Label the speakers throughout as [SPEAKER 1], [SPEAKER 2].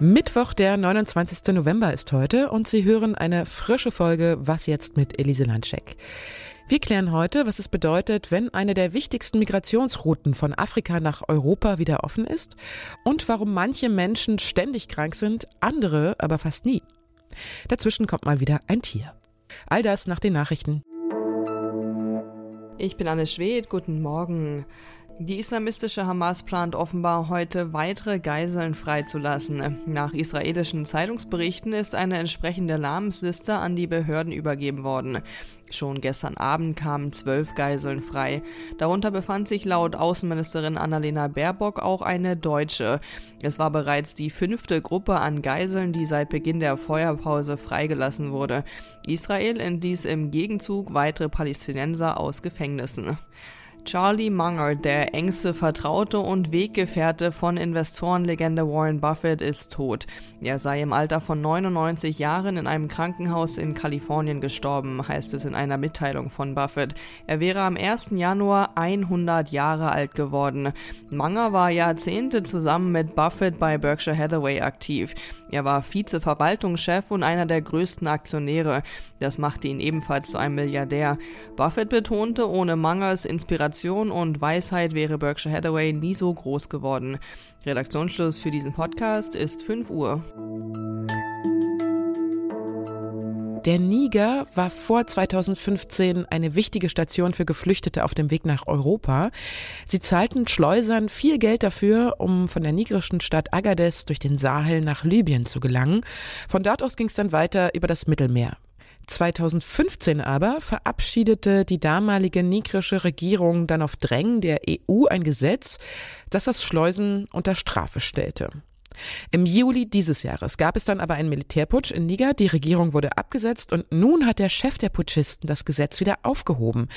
[SPEAKER 1] Mittwoch, der 29. November ist heute und Sie hören eine frische Folge Was jetzt mit Elise Landscheck. Wir klären heute, was es bedeutet, wenn eine der wichtigsten Migrationsrouten von Afrika nach Europa wieder offen ist und warum manche Menschen ständig krank sind, andere aber fast nie. Dazwischen kommt mal wieder ein Tier. All das nach den Nachrichten.
[SPEAKER 2] Ich bin Anne Schwed, guten Morgen. Die islamistische Hamas plant offenbar heute weitere Geiseln freizulassen. Nach israelischen Zeitungsberichten ist eine entsprechende Namensliste an die Behörden übergeben worden. Schon gestern Abend kamen zwölf Geiseln frei. Darunter befand sich laut Außenministerin Annalena Baerbock auch eine Deutsche. Es war bereits die fünfte Gruppe an Geiseln, die seit Beginn der Feuerpause freigelassen wurde. Israel entließ im Gegenzug weitere Palästinenser aus Gefängnissen. Charlie Munger, der engste Vertraute und Weggefährte von Investorenlegende Warren Buffett, ist tot. Er sei im Alter von 99 Jahren in einem Krankenhaus in Kalifornien gestorben, heißt es in einer Mitteilung von Buffett. Er wäre am 1. Januar 100 Jahre alt geworden. Munger war Jahrzehnte zusammen mit Buffett bei Berkshire Hathaway aktiv. Er war Vizeverwaltungschef und einer der größten Aktionäre. Das machte ihn ebenfalls zu einem Milliardär. Buffett betonte, ohne Mungers Inspiration Inspiration und Weisheit wäre Berkshire Hathaway nie so groß geworden. Redaktionsschluss für diesen Podcast ist 5 Uhr.
[SPEAKER 1] Der Niger war vor 2015 eine wichtige Station für Geflüchtete auf dem Weg nach Europa. Sie zahlten Schleusern viel Geld dafür, um von der nigerischen Stadt Agadez durch den Sahel nach Libyen zu gelangen. Von dort aus ging es dann weiter über das Mittelmeer. 2015 aber verabschiedete die damalige nigrische Regierung dann auf Drängen der EU ein Gesetz, das das Schleusen unter Strafe stellte. Im Juli dieses Jahres gab es dann aber einen Militärputsch in Niger, die Regierung wurde abgesetzt und nun hat der Chef der Putschisten das Gesetz wieder aufgehoben.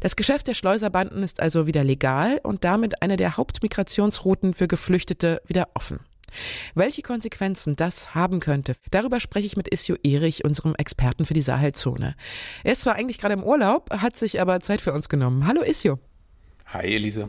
[SPEAKER 1] Das Geschäft der Schleuserbanden ist also wieder legal und damit eine der Hauptmigrationsrouten für Geflüchtete wieder offen. Welche Konsequenzen das haben könnte, darüber spreche ich mit Isio Erich, unserem Experten für die Sahelzone. Er ist zwar eigentlich gerade im Urlaub, hat sich aber Zeit für uns genommen. Hallo Isio.
[SPEAKER 3] Hi Elise.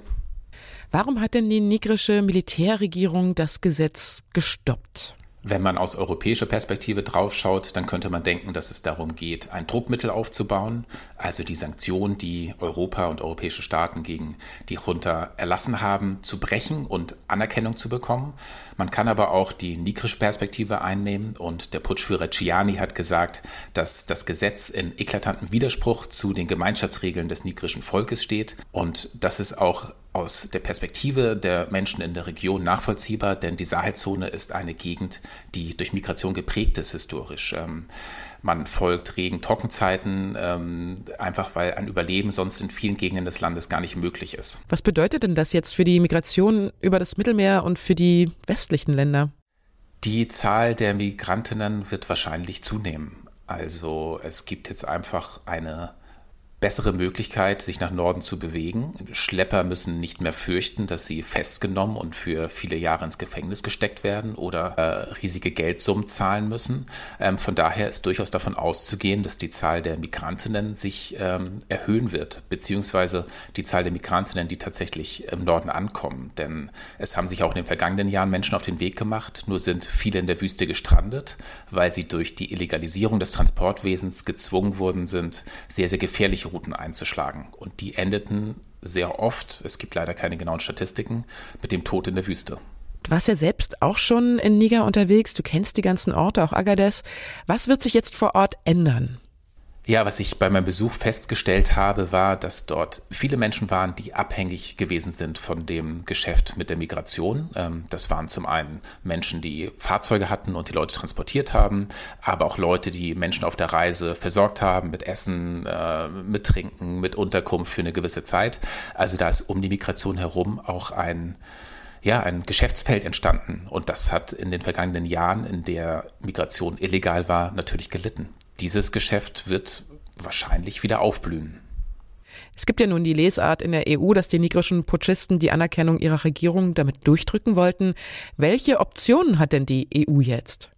[SPEAKER 1] Warum hat denn die nigrische Militärregierung das Gesetz gestoppt?
[SPEAKER 3] Wenn man aus europäischer Perspektive draufschaut, dann könnte man denken, dass es darum geht, ein Druckmittel aufzubauen, also die Sanktionen, die Europa und europäische Staaten gegen die Junta erlassen haben, zu brechen und Anerkennung zu bekommen. Man kann aber auch die nigrische Perspektive einnehmen und der Putschführer Ciani hat gesagt, dass das Gesetz in eklatantem Widerspruch zu den Gemeinschaftsregeln des nigrischen Volkes steht und dass es auch aus der Perspektive der Menschen in der Region nachvollziehbar, denn die Sahelzone ist eine Gegend, die durch Migration geprägt ist historisch. Ähm, man folgt Regen, Trockenzeiten, ähm, einfach weil ein Überleben sonst in vielen Gegenden des Landes gar nicht möglich ist.
[SPEAKER 1] Was bedeutet denn das jetzt für die Migration über das Mittelmeer und für die westlichen Länder?
[SPEAKER 3] Die Zahl der Migrantinnen wird wahrscheinlich zunehmen. Also es gibt jetzt einfach eine bessere Möglichkeit, sich nach Norden zu bewegen. Schlepper müssen nicht mehr fürchten, dass sie festgenommen und für viele Jahre ins Gefängnis gesteckt werden oder äh, riesige Geldsummen zahlen müssen. Ähm, von daher ist durchaus davon auszugehen, dass die Zahl der Migrantinnen sich ähm, erhöhen wird, beziehungsweise die Zahl der Migrantinnen, die tatsächlich im Norden ankommen. Denn es haben sich auch in den vergangenen Jahren Menschen auf den Weg gemacht, nur sind viele in der Wüste gestrandet, weil sie durch die Illegalisierung des Transportwesens gezwungen worden sind, sehr, sehr gefährliche Routen einzuschlagen. Und die endeten sehr oft, es gibt leider keine genauen Statistiken, mit dem Tod in der Wüste.
[SPEAKER 1] Du warst ja selbst auch schon in Niger unterwegs, du kennst die ganzen Orte, auch Agadez. Was wird sich jetzt vor Ort ändern?
[SPEAKER 3] Ja, was ich bei meinem Besuch festgestellt habe, war, dass dort viele Menschen waren, die abhängig gewesen sind von dem Geschäft mit der Migration. Ähm, das waren zum einen Menschen, die Fahrzeuge hatten und die Leute transportiert haben, aber auch Leute, die Menschen auf der Reise versorgt haben mit Essen, äh, mit Trinken, mit Unterkunft für eine gewisse Zeit. Also da ist um die Migration herum auch ein ja, ein Geschäftsfeld entstanden. Und das hat in den vergangenen Jahren, in der Migration illegal war, natürlich gelitten dieses Geschäft wird wahrscheinlich wieder aufblühen.
[SPEAKER 1] Es gibt ja nun die Lesart in der EU, dass die nigrischen Putschisten die Anerkennung ihrer Regierung damit durchdrücken wollten. Welche Optionen hat denn die EU jetzt?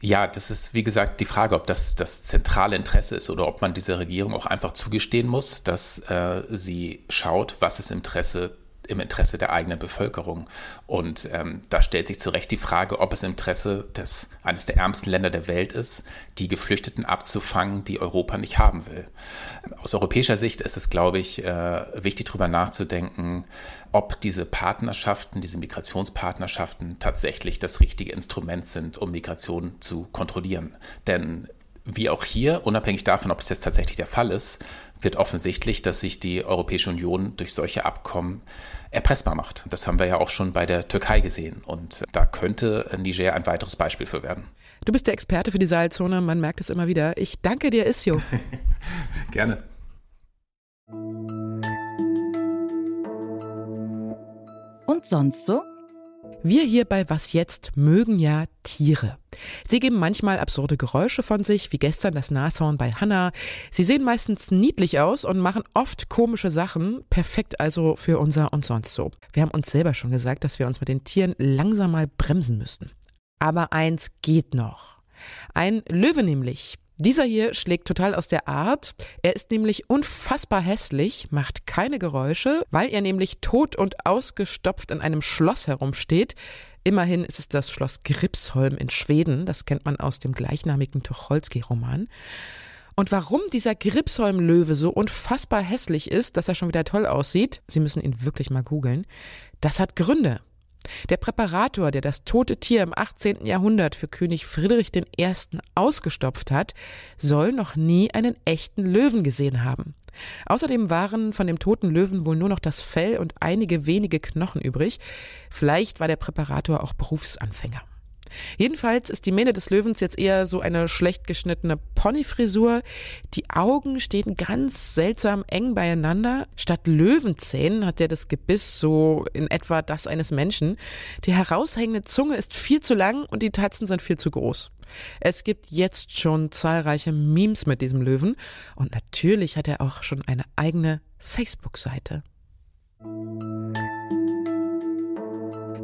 [SPEAKER 3] Ja, das ist wie gesagt die Frage, ob das das zentrale Interesse ist oder ob man dieser Regierung auch einfach zugestehen muss, dass äh, sie schaut, was ist im Interesse im Interesse der eigenen Bevölkerung. Und ähm, da stellt sich zu Recht die Frage, ob es im Interesse des, eines der ärmsten Länder der Welt ist, die Geflüchteten abzufangen, die Europa nicht haben will. Aus europäischer Sicht ist es, glaube ich, äh, wichtig darüber nachzudenken, ob diese Partnerschaften, diese Migrationspartnerschaften tatsächlich das richtige Instrument sind, um Migration zu kontrollieren. Denn wie auch hier, unabhängig davon, ob es jetzt tatsächlich der Fall ist, wird offensichtlich, dass sich die Europäische Union durch solche Abkommen erpressbar macht. Das haben wir ja auch schon bei der Türkei gesehen. Und da könnte Niger ein weiteres Beispiel für werden.
[SPEAKER 1] Du bist der Experte für die Seilzone, man merkt es immer wieder. Ich danke dir, Isio.
[SPEAKER 3] Gerne.
[SPEAKER 4] Und sonst so?
[SPEAKER 1] Wir hier bei Was jetzt mögen ja Tiere. Sie geben manchmal absurde Geräusche von sich, wie gestern das Nashorn bei Hannah. Sie sehen meistens niedlich aus und machen oft komische Sachen, perfekt also für unser und sonst so. Wir haben uns selber schon gesagt, dass wir uns mit den Tieren langsam mal bremsen müssten. Aber eins geht noch. Ein Löwe nämlich, dieser hier schlägt total aus der Art. Er ist nämlich unfassbar hässlich, macht keine Geräusche, weil er nämlich tot und ausgestopft in einem Schloss herumsteht. Immerhin ist es das Schloss Gripsholm in Schweden. Das kennt man aus dem gleichnamigen Tucholsky-Roman. Und warum dieser Gripsholm-Löwe so unfassbar hässlich ist, dass er schon wieder toll aussieht, Sie müssen ihn wirklich mal googeln, das hat Gründe. Der Präparator, der das tote Tier im 18. Jahrhundert für König Friedrich I. ausgestopft hat, soll noch nie einen echten Löwen gesehen haben. Außerdem waren von dem toten Löwen wohl nur noch das Fell und einige wenige Knochen übrig. Vielleicht war der Präparator auch Berufsanfänger. Jedenfalls ist die Mähne des Löwens jetzt eher so eine schlecht geschnittene Ponyfrisur. Die Augen stehen ganz seltsam eng beieinander. Statt Löwenzähnen hat er das Gebiss so in etwa das eines Menschen. Die heraushängende Zunge ist viel zu lang und die Tatzen sind viel zu groß. Es gibt jetzt schon zahlreiche Memes mit diesem Löwen und natürlich hat er auch schon eine eigene Facebook-Seite.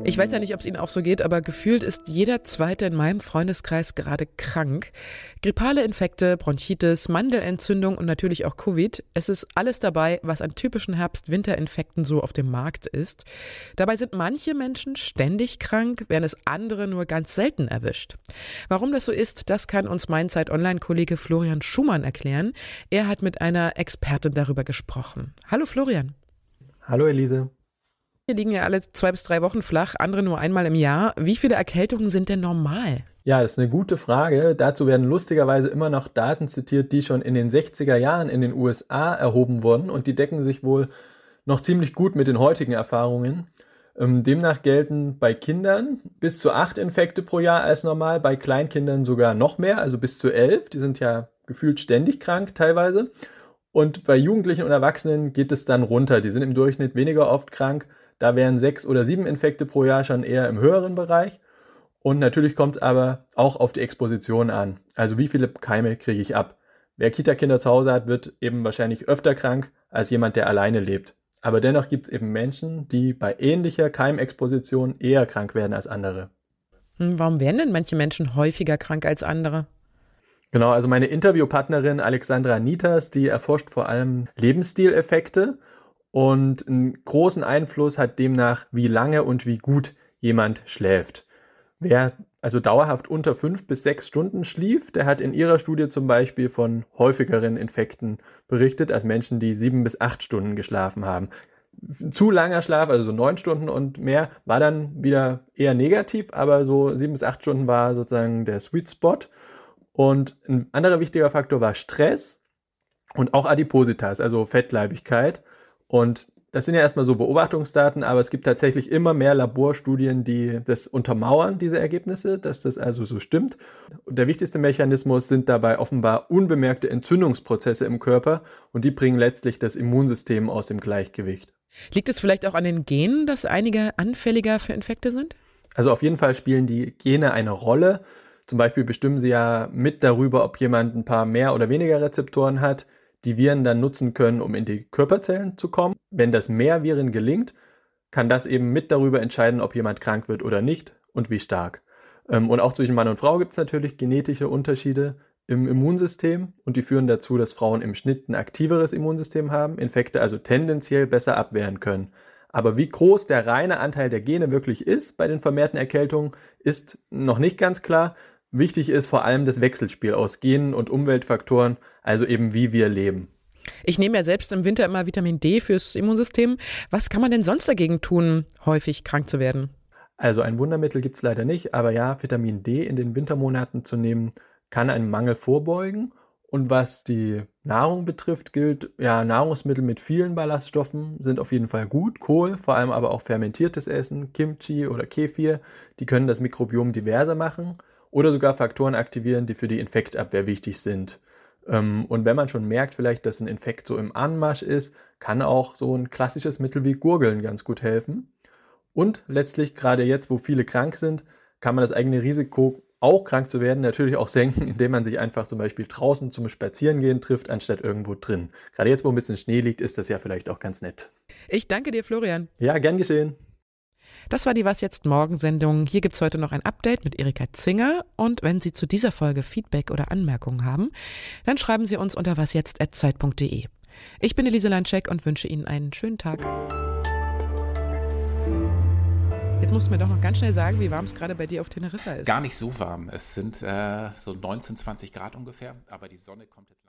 [SPEAKER 1] Ich weiß ja nicht, ob es Ihnen auch so geht, aber gefühlt ist jeder Zweite in meinem Freundeskreis gerade krank. Grippale Infekte, Bronchitis, Mandelentzündung und natürlich auch Covid. Es ist alles dabei, was an typischen Herbst-Winter-Infekten so auf dem Markt ist. Dabei sind manche Menschen ständig krank, während es andere nur ganz selten erwischt. Warum das so ist, das kann uns mein Zeit-Online-Kollege Florian Schumann erklären. Er hat mit einer Expertin darüber gesprochen. Hallo Florian.
[SPEAKER 5] Hallo Elise.
[SPEAKER 1] Wir liegen ja alle zwei bis drei Wochen flach, andere nur einmal im Jahr. Wie viele Erkältungen sind denn normal?
[SPEAKER 5] Ja, das ist eine gute Frage. Dazu werden lustigerweise immer noch Daten zitiert, die schon in den 60er Jahren in den USA erhoben wurden und die decken sich wohl noch ziemlich gut mit den heutigen Erfahrungen. Ähm, demnach gelten bei Kindern bis zu acht Infekte pro Jahr als normal, bei Kleinkindern sogar noch mehr, also bis zu elf. Die sind ja gefühlt ständig krank teilweise. Und bei Jugendlichen und Erwachsenen geht es dann runter. Die sind im Durchschnitt weniger oft krank da wären sechs oder sieben Infekte pro Jahr schon eher im höheren Bereich. Und natürlich kommt es aber auch auf die Exposition an. Also wie viele Keime kriege ich ab? Wer Kita-Kinder zu Hause hat, wird eben wahrscheinlich öfter krank als jemand, der alleine lebt. Aber dennoch gibt es eben Menschen, die bei ähnlicher Keimexposition eher krank werden als andere.
[SPEAKER 1] Hm, warum werden denn manche Menschen häufiger krank als andere?
[SPEAKER 5] Genau, also meine Interviewpartnerin Alexandra Nitas, die erforscht vor allem Lebensstileffekte und einen großen Einfluss hat demnach, wie lange und wie gut jemand schläft. Wer also dauerhaft unter fünf bis sechs Stunden schlief, der hat in ihrer Studie zum Beispiel von häufigeren Infekten berichtet als Menschen, die sieben bis acht Stunden geschlafen haben. Zu langer Schlaf, also so neun Stunden und mehr, war dann wieder eher negativ, aber so sieben bis acht Stunden war sozusagen der Sweet Spot. Und ein anderer wichtiger Faktor war Stress und auch Adipositas, also Fettleibigkeit. Und das sind ja erstmal so Beobachtungsdaten, aber es gibt tatsächlich immer mehr Laborstudien, die das untermauern, diese Ergebnisse, dass das also so stimmt. Und der wichtigste Mechanismus sind dabei offenbar unbemerkte Entzündungsprozesse im Körper und die bringen letztlich das Immunsystem aus dem Gleichgewicht.
[SPEAKER 1] Liegt es vielleicht auch an den Genen, dass einige anfälliger für Infekte sind?
[SPEAKER 5] Also auf jeden Fall spielen die Gene eine Rolle. Zum Beispiel bestimmen sie ja mit darüber, ob jemand ein paar mehr oder weniger Rezeptoren hat die Viren dann nutzen können, um in die Körperzellen zu kommen. Wenn das mehr Viren gelingt, kann das eben mit darüber entscheiden, ob jemand krank wird oder nicht und wie stark. Ähm, und auch zwischen Mann und Frau gibt es natürlich genetische Unterschiede im Immunsystem und die führen dazu, dass Frauen im Schnitt ein aktiveres Immunsystem haben, Infekte also tendenziell besser abwehren können. Aber wie groß der reine Anteil der Gene wirklich ist bei den vermehrten Erkältungen, ist noch nicht ganz klar. Wichtig ist vor allem das Wechselspiel aus Genen und Umweltfaktoren, also eben wie wir leben.
[SPEAKER 1] Ich nehme ja selbst im Winter immer Vitamin D fürs Immunsystem. Was kann man denn sonst dagegen tun, häufig krank zu werden?
[SPEAKER 5] Also ein Wundermittel gibt es leider nicht, aber ja, Vitamin D in den Wintermonaten zu nehmen, kann einen Mangel vorbeugen. Und was die Nahrung betrifft, gilt, ja, Nahrungsmittel mit vielen Ballaststoffen sind auf jeden Fall gut. Kohl, vor allem aber auch fermentiertes Essen, Kimchi oder Kefir, die können das Mikrobiom diverser machen oder sogar Faktoren aktivieren, die für die Infektabwehr wichtig sind. Ähm, und wenn man schon merkt, vielleicht, dass ein Infekt so im Anmarsch ist, kann auch so ein klassisches Mittel wie Gurgeln ganz gut helfen. Und letztlich, gerade jetzt, wo viele krank sind, kann man das eigene Risiko, auch krank zu werden, natürlich auch senken, indem man sich einfach zum Beispiel draußen zum Spazierengehen trifft, anstatt irgendwo drin. Gerade jetzt, wo ein bisschen Schnee liegt, ist das ja vielleicht auch ganz nett.
[SPEAKER 1] Ich danke dir, Florian.
[SPEAKER 5] Ja, gern geschehen.
[SPEAKER 1] Das war die Was jetzt Morgen-Sendung. Hier gibt es heute noch ein Update mit Erika Zinger. Und wenn Sie zu dieser Folge Feedback oder Anmerkungen haben, dann schreiben Sie uns unter wasjetzt.zeit.de. Ich bin Elise Landscheck und wünsche Ihnen einen schönen Tag. Jetzt musst du mir doch noch ganz schnell sagen, wie warm es gerade bei dir auf Teneriffa ist.
[SPEAKER 3] Gar nicht so warm. Es sind äh, so 19, 20 Grad ungefähr, aber die Sonne kommt jetzt.